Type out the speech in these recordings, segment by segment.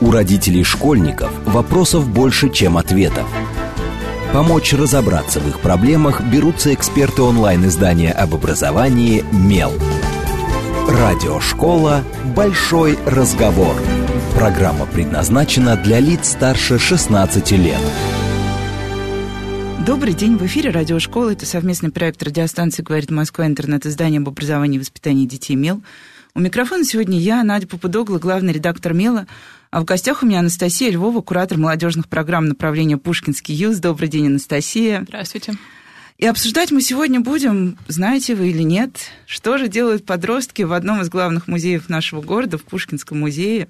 У родителей школьников вопросов больше, чем ответов. Помочь разобраться в их проблемах берутся эксперты онлайн-издания об образовании «Мел». Радиошкола «Большой разговор». Программа предназначена для лиц старше 16 лет. Добрый день, в эфире радиошкола. Это совместный проект радиостанции «Говорит Москва», интернет-издание об образовании и воспитании детей «Мел». У микрофона сегодня я, Надя Попудогла, главный редактор «Мела», а в гостях у меня Анастасия Львова, куратор молодежных программ направления «Пушкинский юз». Добрый день, Анастасия. Здравствуйте. И обсуждать мы сегодня будем, знаете вы или нет, что же делают подростки в одном из главных музеев нашего города, в Пушкинском музее,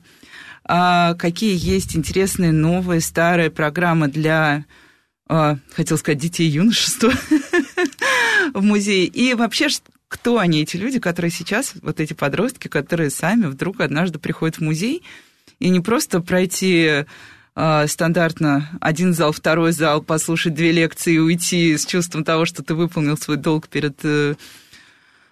а какие есть интересные новые, старые программы для, а, хотел сказать, детей юношества в музее. И вообще, кто они, эти люди, которые сейчас, вот эти подростки, которые сами вдруг однажды приходят в музей – и не просто пройти э, стандартно один зал, второй зал, послушать две лекции и уйти с чувством того, что ты выполнил свой долг перед э,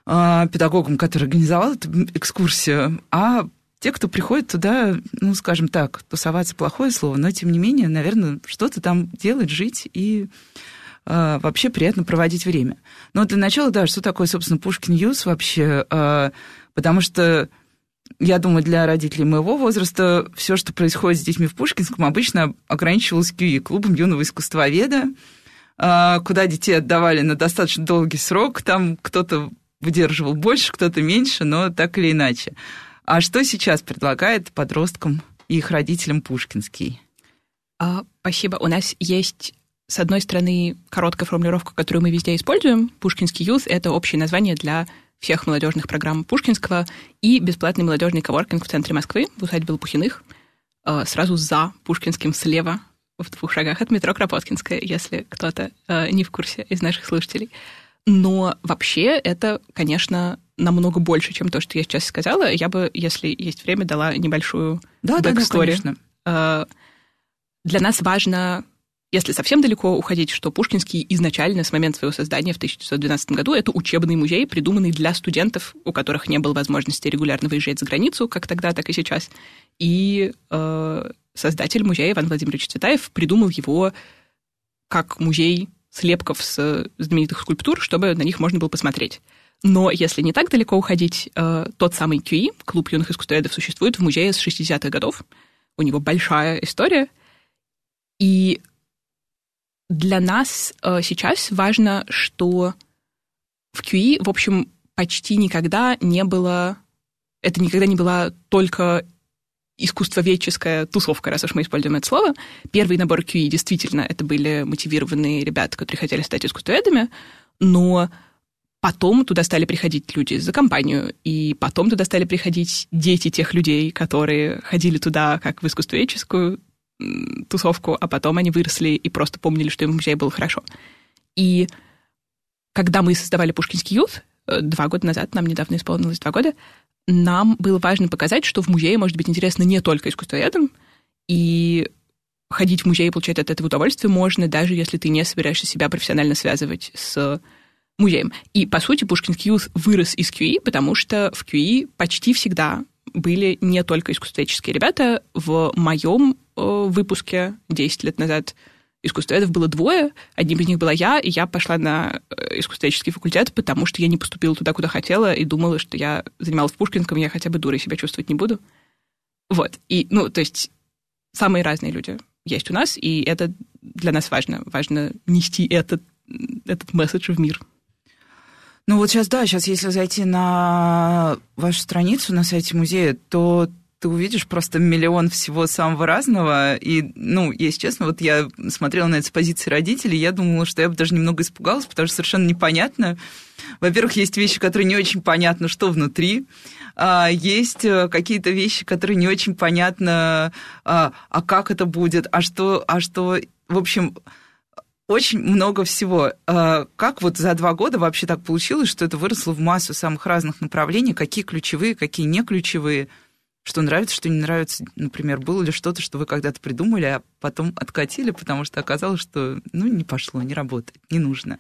э, педагогом, который организовал эту экскурсию, а те, кто приходит туда, ну, скажем так, тусоваться плохое слово, но тем не менее, наверное, что-то там делать, жить и э, вообще приятно проводить время. Но для начала, да, что такое, собственно, Пушкин Юз вообще, э, потому что я думаю, для родителей моего возраста все, что происходит с детьми в Пушкинском, обычно ограничивалось QI, клубом юного искусствоведа, а, куда детей отдавали на достаточно долгий срок. Там кто-то выдерживал больше, кто-то меньше, но так или иначе. А что сейчас предлагает подросткам и их родителям Пушкинский? А, спасибо. У нас есть с одной стороны, короткая формулировка, которую мы везде используем. Пушкинский юз — это общее название для всех молодежных программ Пушкинского и бесплатный молодежный коворкинг в центре Москвы, в усадьбе Лопухиных, э, сразу за Пушкинским слева, в двух шагах от метро Кропоткинская, если кто-то э, не в курсе из наших слушателей. Но вообще это, конечно, намного больше, чем то, что я сейчас сказала. Я бы, если есть время, дала небольшую да, да, да, конечно. Э, для нас важно если совсем далеко уходить, что Пушкинский изначально с момента своего создания в 1912 году это учебный музей, придуманный для студентов, у которых не было возможности регулярно выезжать за границу, как тогда, так и сейчас. И э, создатель музея Иван Владимирович Цветаев придумал его как музей слепков с знаменитых скульптур, чтобы на них можно было посмотреть. Но если не так далеко уходить, э, тот самый QI, клуб юных искусствоведов, существует в музее с 60-х годов. У него большая история. И для нас э, сейчас важно, что в QE, в общем, почти никогда не было... Это никогда не была только искусствоведческая тусовка, раз уж мы используем это слово. Первый набор QE действительно это были мотивированные ребята, которые хотели стать искусствоведами, но потом туда стали приходить люди за компанию, и потом туда стали приходить дети тех людей, которые ходили туда как в искусствоведческую тусовку, а потом они выросли и просто помнили, что им в музее было хорошо. И когда мы создавали Пушкинский ют, э, два года назад, нам недавно исполнилось два года, нам было важно показать, что в музее может быть интересно не только искусствоведам, и ходить в музей и получать от этого удовольствие можно, даже если ты не собираешься себя профессионально связывать с музеем. И, по сути, Пушкинский ют вырос из QE, потому что в QE почти всегда были не только искусствоведческие ребята. В моем выпуске 10 лет назад искусствоведов было двое. Одним из них была я, и я пошла на э, искусствоведческий факультет, потому что я не поступила туда, куда хотела, и думала, что я занималась в Пушкинском, я хотя бы дурой себя чувствовать не буду. Вот. И, ну, то есть самые разные люди есть у нас, и это для нас важно. Важно нести этот, этот месседж в мир. Ну вот сейчас, да, сейчас если зайти на вашу страницу на сайте музея, то ты увидишь просто миллион всего самого разного. И, ну, если честно, вот я смотрела на это с позиции родителей, я думала, что я бы даже немного испугалась, потому что совершенно непонятно. Во-первых, есть вещи, которые не очень понятно, что внутри. А, есть э, какие-то вещи, которые не очень понятно, а, а как это будет, а что, а что, в общем, очень много всего. А, как вот за два года вообще так получилось, что это выросло в массу самых разных направлений? Какие ключевые, какие не ключевые? Что нравится, что не нравится? Например, было ли что-то, что вы когда-то придумали, а потом откатили, потому что оказалось, что ну, не пошло, не работает, не нужно?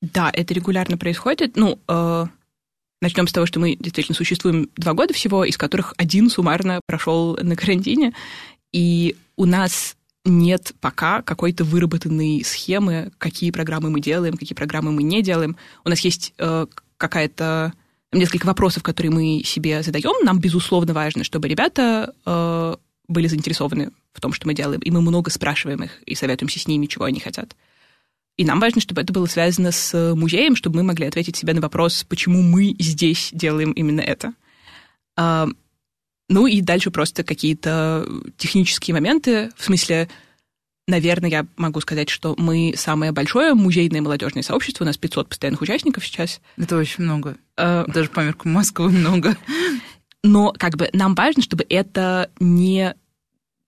Да, это регулярно происходит. Ну, э, Начнем с того, что мы действительно существуем два года всего, из которых один суммарно прошел на карантине. И у нас нет пока какой-то выработанной схемы, какие программы мы делаем, какие программы мы не делаем. У нас есть э, какая-то несколько вопросов, которые мы себе задаем. Нам, безусловно, важно, чтобы ребята э, были заинтересованы в том, что мы делаем, и мы много спрашиваем их и советуемся с ними, чего они хотят. И нам важно, чтобы это было связано с музеем, чтобы мы могли ответить себе на вопрос, почему мы здесь делаем именно это. А, ну и дальше просто какие-то технические моменты, в смысле, наверное, я могу сказать, что мы самое большое музейное молодежное сообщество, у нас 500 постоянных участников сейчас. Это очень много. А, Даже по меркам Москвы много. Но как бы нам важно, чтобы это не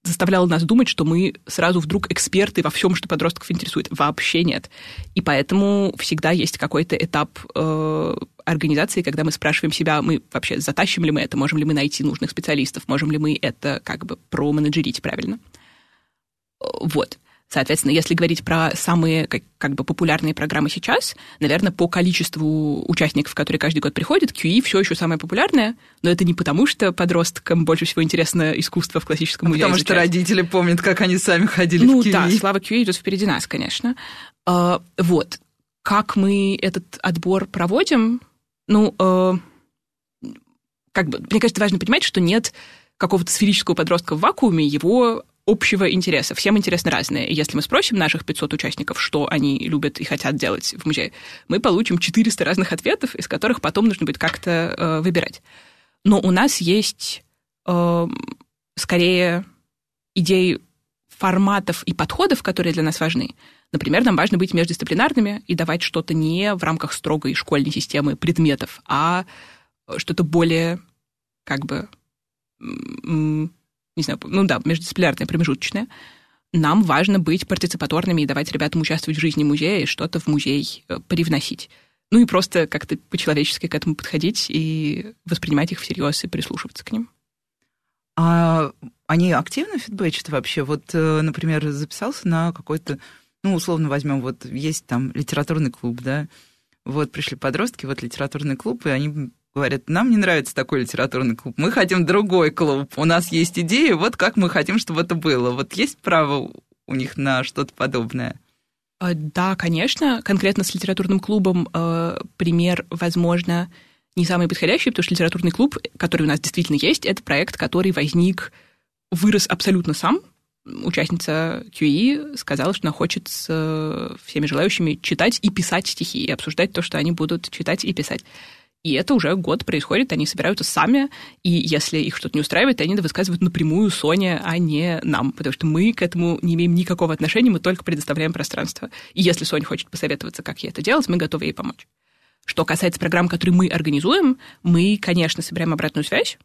заставляло нас думать, что мы сразу вдруг эксперты во всем, что подростков интересует. Вообще нет. И поэтому всегда есть какой-то этап э, организации, когда мы спрашиваем себя, мы вообще затащим ли мы это, можем ли мы найти нужных специалистов, можем ли мы это как бы променеджерить правильно. Вот. Соответственно, если говорить про самые как, как бы популярные программы сейчас, наверное, по количеству участников, которые каждый год приходят, QE все еще самое популярное, но это не потому, что подросткам больше всего интересно искусство в классическом а музее. Потому изучать. что родители помнят, как они сами ходили ну, в QE. да, слава QE идет впереди нас, конечно. А, вот. Как мы этот отбор проводим? Ну, а, как бы, мне кажется, важно понимать, что нет какого-то сферического подростка в вакууме, его общего интереса. Всем интересны разные. Если мы спросим наших 500 участников, что они любят и хотят делать в музее, мы получим 400 разных ответов, из которых потом нужно будет как-то э, выбирать. Но у нас есть э, скорее идеи форматов и подходов, которые для нас важны. Например, нам важно быть междисциплинарными и давать что-то не в рамках строгой школьной системы предметов, а что-то более как бы не знаю, ну да, междисциплинарное, промежуточное, нам важно быть партиципаторными и давать ребятам участвовать в жизни музея и что-то в музей э, привносить. Ну и просто как-то по-человечески к этому подходить и воспринимать их всерьез и прислушиваться к ним. А они активно фидбэчат вообще? Вот, э, например, записался на какой-то, ну, условно возьмем, вот есть там литературный клуб, да, вот пришли подростки, вот литературный клуб, и они говорят, нам не нравится такой литературный клуб, мы хотим другой клуб, у нас есть идеи, вот как мы хотим, чтобы это было. Вот есть право у них на что-то подобное? А, да, конечно. Конкретно с литературным клубом э, пример, возможно, не самый подходящий, потому что литературный клуб, который у нас действительно есть, это проект, который возник, вырос абсолютно сам. Участница QE сказала, что она хочет с всеми желающими читать и писать стихи, и обсуждать то, что они будут читать и писать. И это уже год происходит, они собираются сами, и если их что-то не устраивает, они это высказывают напрямую Соне, а не нам, потому что мы к этому не имеем никакого отношения, мы только предоставляем пространство. И если Соня хочет посоветоваться, как ей это делать, мы готовы ей помочь. Что касается программ, которые мы организуем, мы, конечно, собираем обратную связь.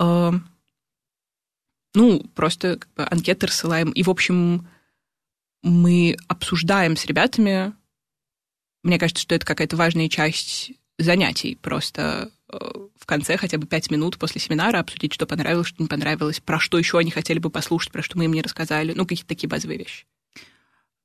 Э, ну, просто анкеты рассылаем. И, в общем, мы обсуждаем с ребятами. Мне кажется, что это какая-то важная часть занятий просто э, в конце хотя бы пять минут после семинара обсудить, что понравилось, что не понравилось, про что еще они хотели бы послушать, про что мы им не рассказали, ну, какие-то такие базовые вещи.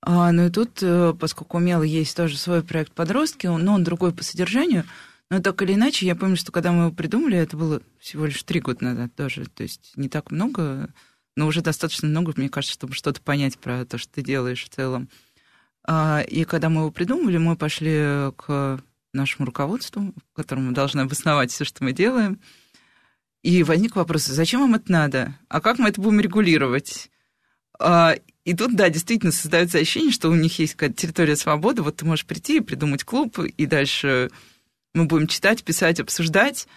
А, ну и тут, э, поскольку у Мела есть тоже свой проект «Подростки», но он другой по содержанию, но так или иначе, я помню, что когда мы его придумали, это было всего лишь три года назад тоже, то есть не так много, но уже достаточно много, мне кажется, чтобы что-то понять про то, что ты делаешь в целом. А, и когда мы его придумали, мы пошли к нашему руководству, которому мы должны обосновать все, что мы делаем. И возник вопрос, зачем вам это надо? А как мы это будем регулировать? А, и тут, да, действительно создается ощущение, что у них есть какая-то территория свободы. Вот ты можешь прийти и придумать клуб, и дальше мы будем читать, писать, обсуждать.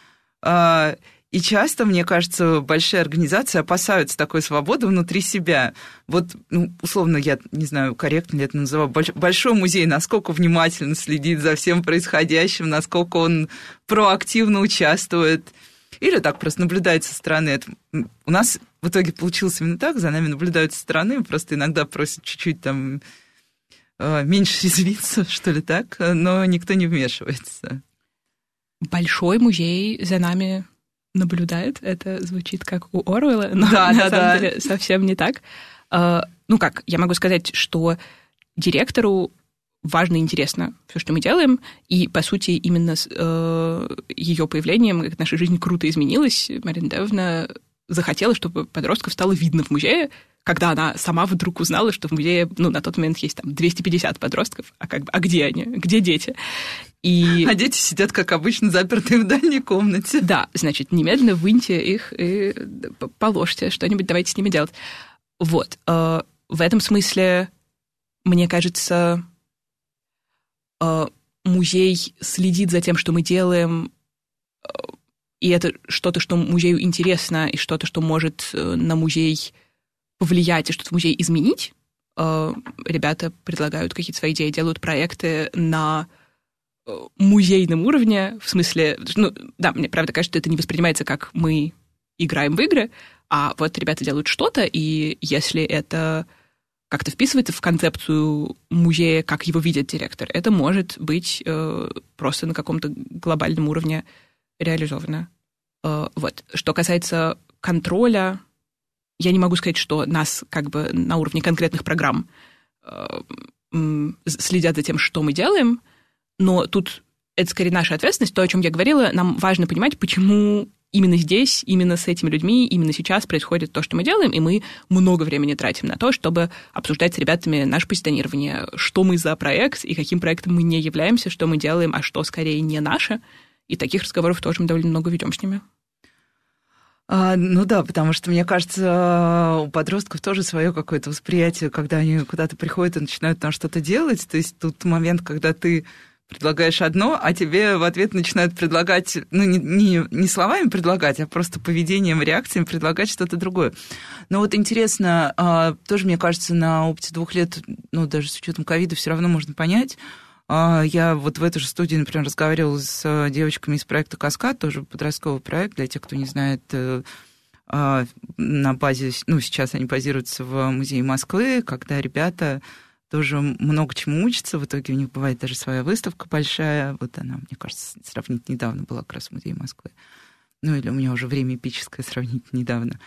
И часто, мне кажется, большие организации опасаются такой свободы внутри себя. Вот, ну, условно, я не знаю, корректно ли это называю, большой музей, насколько внимательно следит за всем происходящим, насколько он проактивно участвует. Или так просто наблюдает со стороны. Это, у нас в итоге получилось именно так, за нами наблюдают со стороны, просто иногда просят чуть-чуть там э, меньше резвиться, что ли так, но никто не вмешивается. Большой музей за нами наблюдает. Это звучит как у Оруэлла, но да, на да, самом да. деле совсем не так. А, ну как, я могу сказать, что директору важно и интересно все, что мы делаем, и, по сути, именно с э, ее появлением как наша жизнь круто изменилась. Марина Девна захотела, чтобы подростков стало видно в музее, когда она сама вдруг узнала, что в музее, ну, на тот момент есть там 250 подростков, а как бы, а где они? Где дети? И... А дети сидят, как обычно, запертые в дальней комнате. Да, значит, немедленно выньте их и положьте что-нибудь, давайте с ними делать. Вот. Э, в этом смысле, мне кажется, э, музей следит за тем, что мы делаем, э, и это что-то, что музею интересно, и что-то, что может на музей повлиять и что-то в музей изменить. Ребята предлагают какие-то свои идеи, делают проекты на музейном уровне, в смысле, ну, да, мне правда кажется, что это не воспринимается как мы играем в игры, а вот ребята делают что-то, и если это как-то вписывается в концепцию музея, как его видит директор, это может быть э, просто на каком-то глобальном уровне реализовано. Э, вот. Что касается контроля, я не могу сказать, что нас как бы на уровне конкретных программ э, следят за тем, что мы делаем, но тут это скорее наша ответственность, то, о чем я говорила, нам важно понимать, почему именно здесь, именно с этими людьми, именно сейчас происходит то, что мы делаем, и мы много времени тратим на то, чтобы обсуждать с ребятами наше позиционирование, что мы за проект и каким проектом мы не являемся, что мы делаем, а что скорее не наше. И таких разговоров тоже мы довольно много ведем с ними. А, ну да, потому что, мне кажется, у подростков тоже свое какое-то восприятие, когда они куда-то приходят и начинают там что-то делать. То есть тут момент, когда ты предлагаешь одно, а тебе в ответ начинают предлагать, ну, не, не, не словами предлагать, а просто поведением, реакциями предлагать что-то другое. Но вот интересно, а, тоже, мне кажется, на опыте двух лет, ну, даже с учетом ковида, все равно можно понять, а, я вот в этой же студии, например, разговаривала с девочками из проекта «Каскад», тоже подростковый проект, для тех, кто не знает, э, а, на базе, ну, сейчас они базируются в музее Москвы, когда ребята тоже много чему учатся. В итоге у них бывает даже своя выставка большая. Вот она, мне кажется, сравнить недавно была как раз в музее Москвы. Ну, или у меня уже время эпическое сравнить недавно.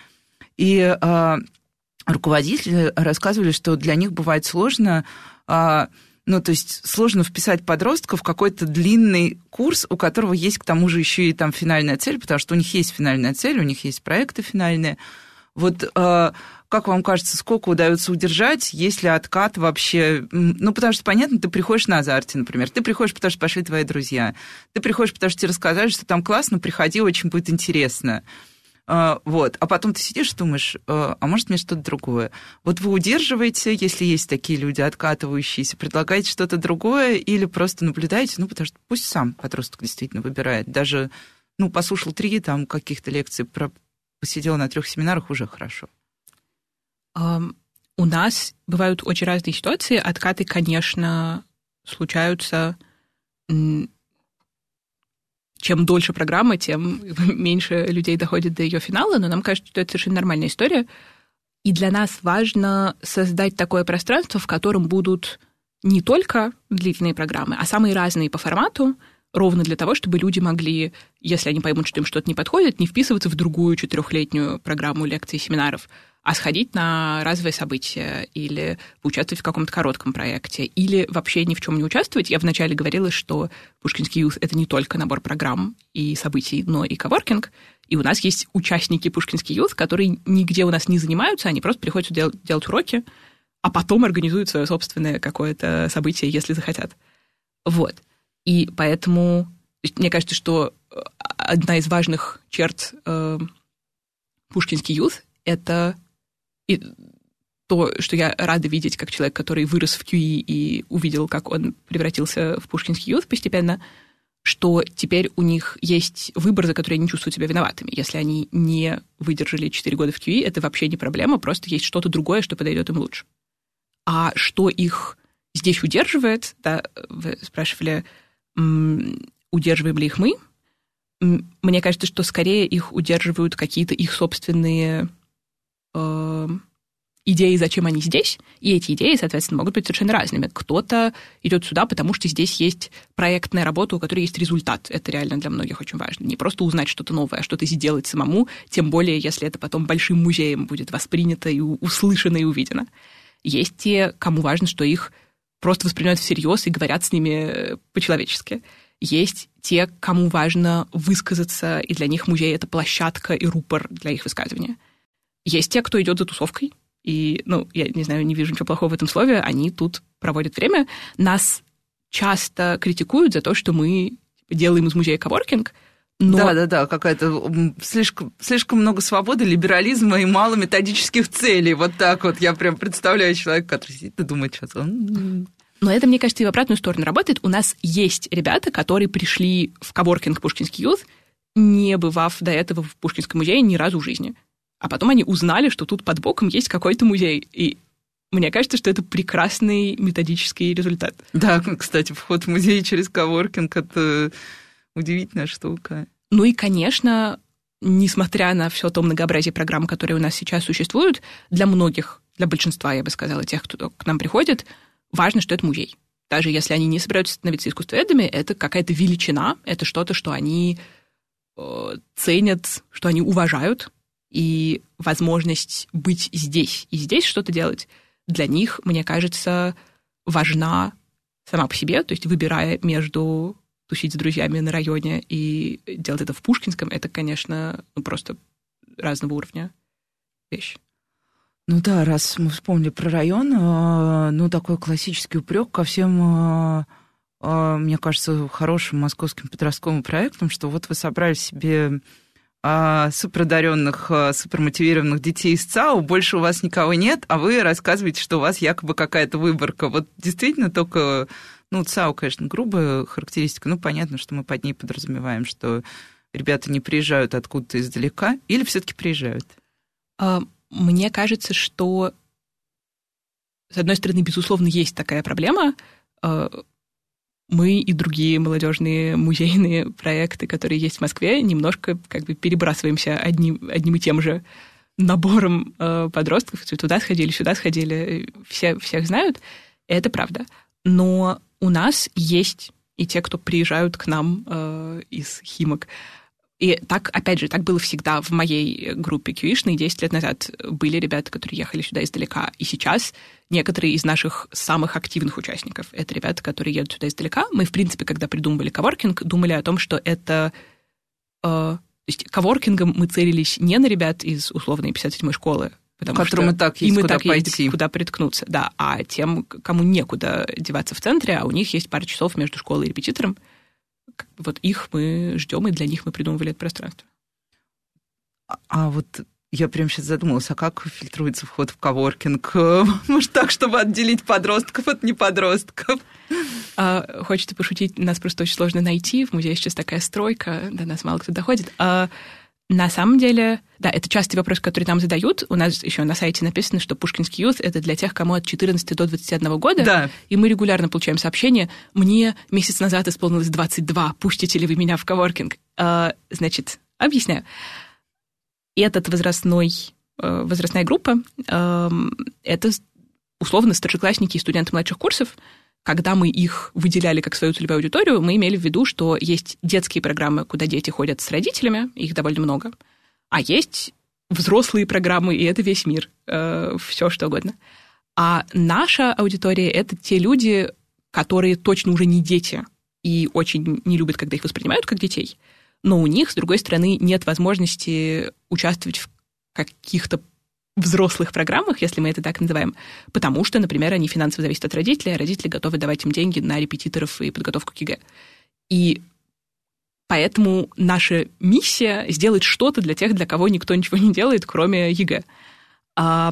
И э, руководители рассказывали, что для них бывает сложно... Э, ну, то есть сложно вписать подростков в какой-то длинный курс, у которого есть к тому же еще и там финальная цель, потому что у них есть финальная цель, у них есть проекты финальные. Вот э, как вам кажется, сколько удается удержать, если откат вообще... Ну, потому что, понятно, ты приходишь на азарте, например. Ты приходишь, потому что пошли твои друзья. Ты приходишь, потому что тебе рассказали, что там классно, приходи, очень будет интересно. А, вот. А потом ты сидишь и думаешь, а, а может мне что-то другое? Вот вы удерживаете, если есть такие люди, откатывающиеся, предлагаете что-то другое или просто наблюдаете, ну, потому что пусть сам подросток действительно выбирает. Даже, ну, послушал три там каких-то лекций, про... посидел на трех семинарах, уже хорошо. У нас бывают очень разные ситуации. Откаты, конечно, случаются. Чем дольше программа, тем меньше людей доходит до ее финала, но нам кажется, что это совершенно нормальная история. И для нас важно создать такое пространство, в котором будут не только длительные программы, а самые разные по формату, ровно для того, чтобы люди могли, если они поймут, что им что-то не подходит, не вписываться в другую четырехлетнюю программу лекций и семинаров, а сходить на разовое событие или поучаствовать в каком-то коротком проекте, или вообще ни в чем не участвовать. Я вначале говорила, что Пушкинский юз — это не только набор программ и событий, но и коворкинг. И у нас есть участники Пушкинский юз, которые нигде у нас не занимаются, они просто приходят дел- делать уроки, а потом организуют свое собственное какое-то событие, если захотят. Вот. И поэтому мне кажется, что э, одна из важных черт э, Пушкинский юз — это и то, что я рада видеть, как человек, который вырос в QE и увидел, как он превратился в пушкинский ют постепенно, что теперь у них есть выбор, за который они чувствуют себя виноватыми. Если они не выдержали 4 года в QE, это вообще не проблема, просто есть что-то другое, что подойдет им лучше. А что их здесь удерживает, да, вы спрашивали, удерживаем ли их мы, мне кажется, что скорее их удерживают какие-то их собственные э, идеи, зачем они здесь, и эти идеи, соответственно, могут быть совершенно разными. Кто-то идет сюда, потому что здесь есть проектная работа, у которой есть результат. Это реально для многих очень важно. Не просто узнать что-то новое, а что-то сделать самому, тем более, если это потом большим музеем будет воспринято и услышано и увидено. Есть те, кому важно, что их просто воспринимают всерьез и говорят с ними э, по-человечески. Есть те, кому важно высказаться, и для них музей — это площадка и рупор для их высказывания. Есть те, кто идет за тусовкой, и, ну, я не знаю, не вижу ничего плохого в этом слове, они тут проводят время. Нас часто критикуют за то, что мы делаем из музея коворкинг, но... Да, да, да, какая-то слишком, слишком много свободы, либерализма и мало методических целей. Вот так вот я прям представляю человека, который сидит и думает, сейчас он... Но это, мне кажется, и в обратную сторону работает. У нас есть ребята, которые пришли в коворкинг Пушкинский Юз, не бывав до этого в Пушкинском музее ни разу в жизни. А потом они узнали, что тут под боком есть какой-то музей. И мне кажется, что это прекрасный методический результат. Да, кстати, вход в музей через коворкинг — это удивительная штука. Ну и, конечно, несмотря на все то многообразие программ, которые у нас сейчас существуют, для многих, для большинства, я бы сказала, тех, кто к нам приходит, важно, что это музей. Даже если они не собираются становиться искусствоведами, это какая-то величина, это что-то, что они э, ценят, что они уважают, и возможность быть здесь и здесь что-то делать для них, мне кажется, важна сама по себе, то есть выбирая между тусить с друзьями на районе и делать это в Пушкинском, это, конечно, ну, просто разного уровня вещь. Ну да, раз мы вспомнили про район, а, ну такой классический упрек ко всем, а, а, мне кажется, хорошим московским подростковым проектам, что вот вы собрали себе суперодаренных, супермотивированных детей из ЦАУ, больше у вас никого нет, а вы рассказываете, что у вас якобы какая-то выборка. Вот действительно только ну, ЦАУ, конечно, грубая характеристика, ну, понятно, что мы под ней подразумеваем, что ребята не приезжают откуда-то издалека, или все-таки приезжают? А, мне кажется, что, с одной стороны, безусловно, есть такая проблема. А, мы и другие молодежные музейные проекты, которые есть в Москве, немножко как бы перебрасываемся одним, одним и тем же набором э, подростков. Туда сходили, сюда сходили, все, всех знают. Это правда. Но у нас есть и те, кто приезжают к нам э, из Химок. И так, опять же, так было всегда в моей группе Кьюишной. 10 лет назад были ребята, которые ехали сюда издалека. И сейчас некоторые из наших самых активных участников — это ребята, которые едут сюда издалека. Мы, в принципе, когда придумывали коворкинг, думали о том, что это... Э, то есть коворкингом мы целились не на ребят из условной 57-й школы, Потому которым что так есть им куда и так пойти. Есть куда приткнуться, да. А тем, кому некуда деваться в центре, а у них есть пара часов между школой и репетитором, вот их мы ждем, и для них мы придумывали это пространство. А, а вот я прям сейчас задумалась, а как фильтруется вход в коворкинг? Может, так, чтобы отделить подростков от неподростков? А, хочется пошутить, нас просто очень сложно найти. В музее сейчас такая стройка, до нас мало кто доходит. А, на самом деле, да, это частый вопрос, который нам задают. У нас еще на сайте написано, что Пушкинский юз — это для тех, кому от 14 до 21 года. Да. И мы регулярно получаем сообщения. Мне месяц назад исполнилось 22. Пустите ли вы меня в коворкинг? А, значит, объясняю. Этот возрастной, э, возрастная группа э, — это условно старшеклассники и студенты младших курсов — когда мы их выделяли как свою целевую аудиторию, мы имели в виду, что есть детские программы, куда дети ходят с родителями, их довольно много, а есть взрослые программы, и это весь мир, э, все что угодно. А наша аудитория — это те люди, которые точно уже не дети и очень не любят, когда их воспринимают как детей, но у них, с другой стороны, нет возможности участвовать в каких-то взрослых программах, если мы это так называем, потому что, например, они финансово зависят от родителей, а родители готовы давать им деньги на репетиторов и подготовку к ЕГЭ. И поэтому наша миссия — сделать что-то для тех, для кого никто ничего не делает, кроме ЕГЭ. А,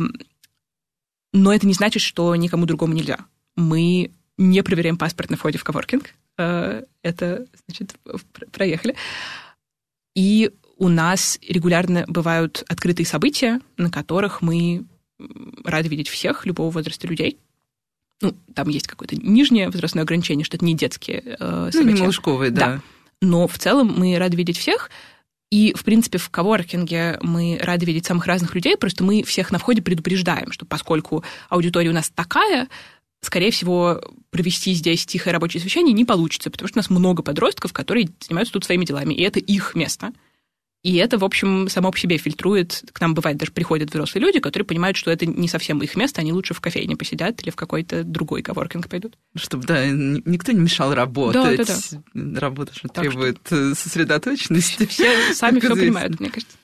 но это не значит, что никому другому нельзя. Мы не проверяем паспорт на входе в коворкинг. А, это, значит, проехали. И у нас регулярно бывают открытые события, на которых мы рады видеть всех, любого возраста людей. Ну, там есть какое-то нижнее возрастное ограничение, что это не детские э, события. Ну, не малышковые, да. да. Но в целом мы рады видеть всех. И, в принципе, в коворкинге мы рады видеть самых разных людей, просто мы всех на входе предупреждаем, что поскольку аудитория у нас такая, скорее всего, провести здесь тихое рабочее совещание не получится, потому что у нас много подростков, которые занимаются тут своими делами, и это их место – И это, в общем, само по себе фильтрует. К нам, бывает, даже приходят взрослые люди, которые понимают, что это не совсем их место, они лучше в кофейне посидят или в какой-то другой коворкинг пойдут. Чтобы, да, никто не мешал работать. Да, да, да. Работа так требует что... Э, сосредоточенности. Все сами все понимают, мне кажется.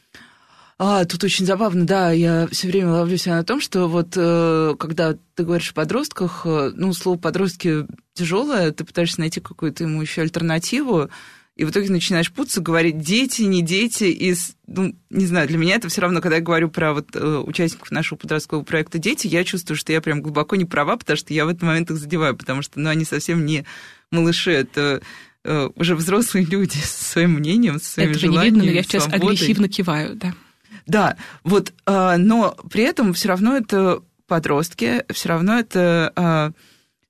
А, тут очень забавно, да, я все время ловлю себя на том, что вот э, когда ты говоришь о подростках, э, ну, слово подростки тяжелое, ты пытаешься найти какую-то ему еще альтернативу, и в итоге начинаешь путаться, говорить дети, не дети, и, ну, не знаю, для меня это все равно, когда я говорю про вот э, участников нашего подросткового проекта «Дети», я чувствую, что я прям глубоко не права, потому что я в этот момент их задеваю, потому что, ну, они совсем не малыши, это э, уже взрослые люди со своим мнением, со своими Этого желаниями, не видно, но я сейчас свободой. агрессивно киваю, да. Да, вот, э, но при этом все равно это подростки, все равно это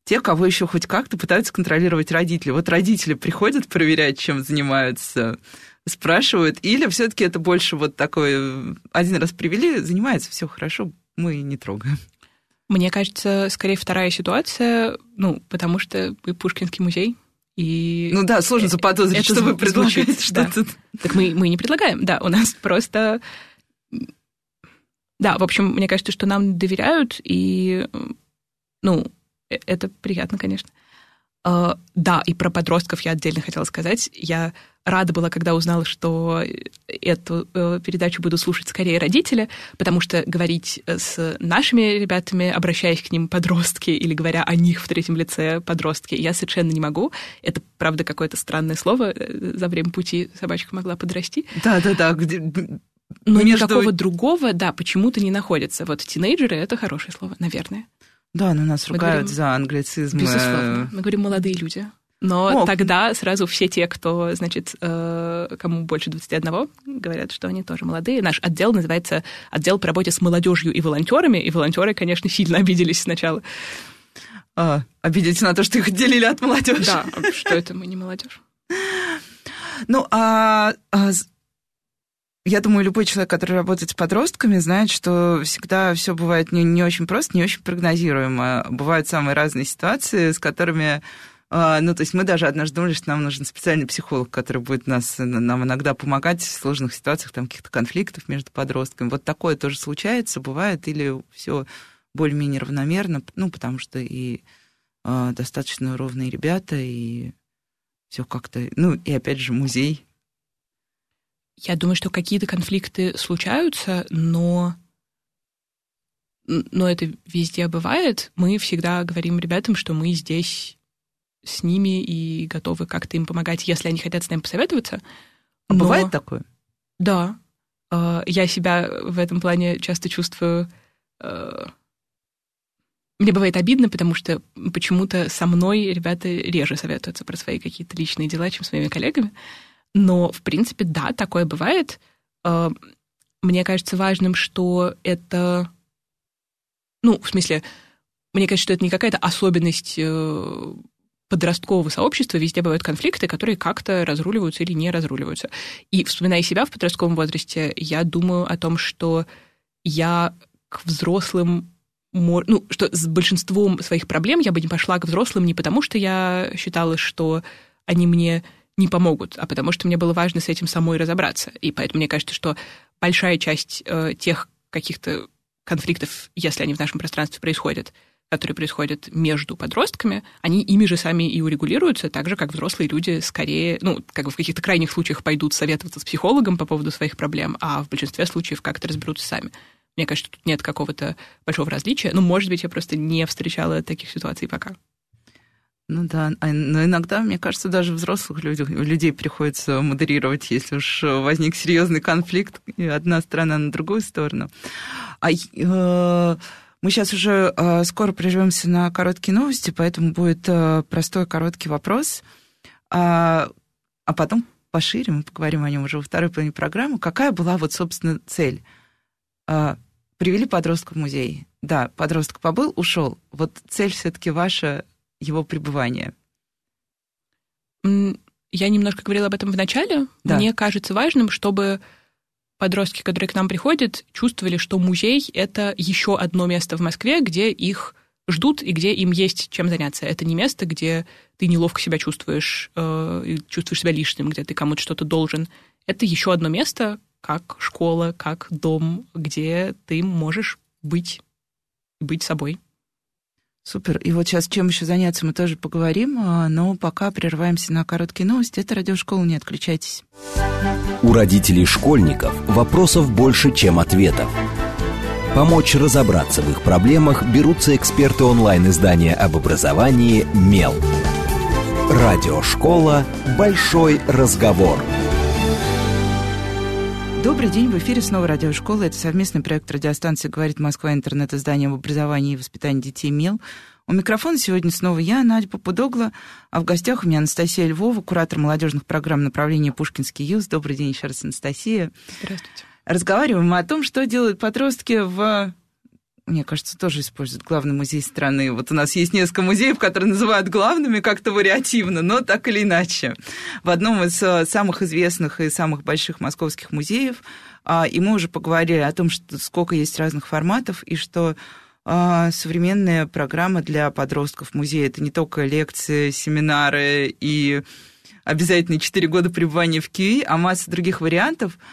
те, кого еще хоть как-то пытаются контролировать родители. Вот родители приходят проверять, чем занимаются, спрашивают, или все-таки это больше вот такой один раз привели, занимается, все хорошо, мы не трогаем. Мне кажется, скорее вторая ситуация, ну, потому что мы Пушкинский музей, и... Ну да, сложно заподозрить, это что вы предлагаете что-то. Да. Так мы, мы не предлагаем, да, у нас просто... Да, в общем, мне кажется, что нам доверяют, и, ну, Э, это приятно, конечно. Uh, да, и про подростков я отдельно хотела сказать. Я рада была, когда узнала, что эту uh, передачу буду слушать скорее родители, потому что говорить с нашими ребятами, обращаясь к ним подростки или говоря о них в третьем лице подростки, я совершенно не могу. Это, правда, какое-то странное слово. Э, за время пути собачка могла подрасти. Да-да-да. Но Между... никакого другого, да, почему-то не находится. Вот тинейджеры — это хорошее слово, наверное. Да, но нас ругают говорим, за англицизм. Безусловно. Мы говорим «молодые люди». Но О. тогда сразу все те, кто, значит, э, кому больше 21, говорят, что они тоже молодые. Наш отдел называется отдел по работе с молодежью и волонтерами, и волонтеры, конечно, сильно обиделись сначала. А, обиделись на то, что их отделили от молодежи. Да, что это мы не молодежь. Ну, а, а я думаю, любой человек, который работает с подростками, знает, что всегда все бывает не, не очень просто, не очень прогнозируемо. Бывают самые разные ситуации, с которыми а, ну, то есть мы даже однажды думали, что нам нужен специальный психолог, который будет нас, нам иногда помогать в сложных ситуациях, там, каких-то конфликтов между подростками. Вот такое тоже случается, бывает, или все более-менее равномерно, ну, потому что и э, достаточно ровные ребята, и все как-то, ну, и опять же, музей, я думаю, что какие-то конфликты случаются, но но это везде бывает. Мы всегда говорим ребятам, что мы здесь с ними и готовы как-то им помогать, если они хотят с нами посоветоваться. А но... бывает такое? Да. А, я себя в этом плане часто чувствую... А, мне бывает обидно, потому что почему-то со мной ребята реже советуются про свои какие-то личные дела, чем с моими коллегами. Но, в принципе, да, такое бывает. Э, мне кажется важным, что это... Ну, в смысле, мне кажется, что это не какая-то особенность э, подросткового сообщества, везде бывают конфликты, которые как-то разруливаются или не разруливаются. И вспоминая себя в подростковом возрасте, я думаю о том, что я к взрослым ну, что с большинством своих проблем я бы не пошла к взрослым не потому, что я считала, что они мне не помогут, а потому что мне было важно с этим самой разобраться. И поэтому мне кажется, что большая часть э, тех каких-то конфликтов, если они в нашем пространстве происходят, которые происходят между подростками, они ими же сами и урегулируются, так же, как взрослые люди скорее, ну, как бы в каких-то крайних случаях пойдут советоваться с психологом по поводу своих проблем, а в большинстве случаев как-то разберутся сами. Мне кажется, тут нет какого-то большого различия. Ну, может быть, я просто не встречала таких ситуаций пока. Ну да, а, но иногда, мне кажется, даже взрослых людей, людей приходится модерировать, если уж возник серьезный конфликт, и одна сторона на другую сторону. А э, мы сейчас уже э, скоро прервемся на короткие новости, поэтому будет э, простой короткий вопрос, а, а потом пошире, мы поговорим о нем уже во второй половине программы. Какая была вот, собственно, цель? А, привели подростка в музей. Да, подросток побыл, ушел. Вот цель все-таки ваша его пребывания? Я немножко говорила об этом в начале. Да. Мне кажется важным, чтобы подростки, которые к нам приходят, чувствовали, что музей — это еще одно место в Москве, где их ждут и где им есть чем заняться. Это не место, где ты неловко себя чувствуешь, э, чувствуешь себя лишним, где ты кому-то что-то должен. это еще одно место, как школа, как дом, где ты можешь быть, быть собой. Супер. И вот сейчас чем еще заняться мы тоже поговорим, а, но пока прерываемся на короткие новости. Это радиошкола, не отключайтесь. У родителей школьников вопросов больше, чем ответов. Помочь разобраться в их проблемах берутся эксперты онлайн-издания об образовании «Мел». Радиошкола «Большой разговор». Добрый день, в эфире снова радиошкола. Это совместный проект радиостанции «Говорит Москва. Интернет-издание об образовании и воспитании детей МЕЛ». У микрофона сегодня снова я, Надя Попудогла, а в гостях у меня Анастасия Львова, куратор молодежных программ направления «Пушкинский юз». Добрый день еще раз, Анастасия. Здравствуйте. Разговариваем мы о том, что делают подростки в мне кажется, тоже используют главный музей страны. Вот у нас есть несколько музеев, которые называют главными как-то вариативно, но так или иначе. В одном из э, самых известных и самых больших московских музеев, а, и мы уже поговорили о том, что сколько есть разных форматов, и что а, современная программа для подростков музея это не только лекции, семинары и обязательно 4 года пребывания в КИИ, а масса других вариантов –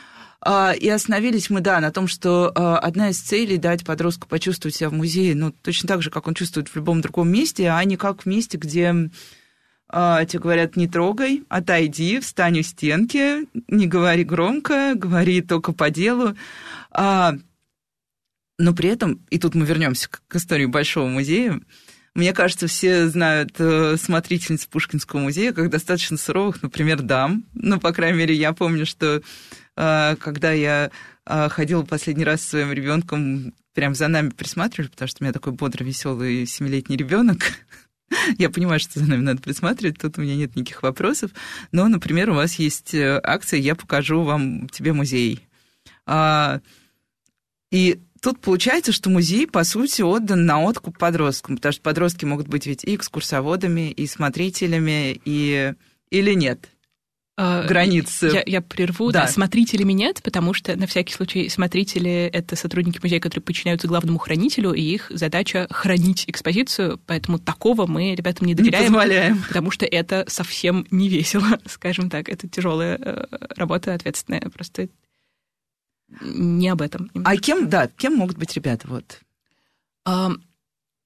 и остановились мы, да, на том, что а, одна из целей дать подростку почувствовать себя в музее, ну, точно так же, как он чувствует в любом другом месте, а не как в месте, где а, тебе говорят, не трогай, отойди, встань у стенки, не говори громко, говори только по делу. но при этом, и тут мы вернемся к, истории Большого музея, мне кажется, все знают э, смотрительниц Пушкинского музея как достаточно суровых, например, дам. Ну, по крайней мере, я помню, что а, когда я а, ходила последний раз со своим ребенком, прям за нами присматривали, потому что у меня такой бодрый, веселый семилетний ребенок. Я понимаю, что за нами надо присматривать, тут у меня нет никаких вопросов. Но, например, у вас есть э, акция «Я покажу вам тебе музей». А, и тут получается, что музей, по сути, отдан на откуп подросткам, потому что подростки могут быть ведь и экскурсоводами, и смотрителями, и... или нет? А, границ. Я, я прерву. Да. да, смотрителями нет, потому что, на всякий случай, смотрители — это сотрудники музея, которые подчиняются главному хранителю, и их задача — хранить экспозицию, поэтому такого мы ребятам не доверяем. Не позволяем. Потому что это совсем не весело, скажем так. Это тяжелая э, работа, ответственная. Просто не об этом. А кем, да, кем могут быть ребята? Вот.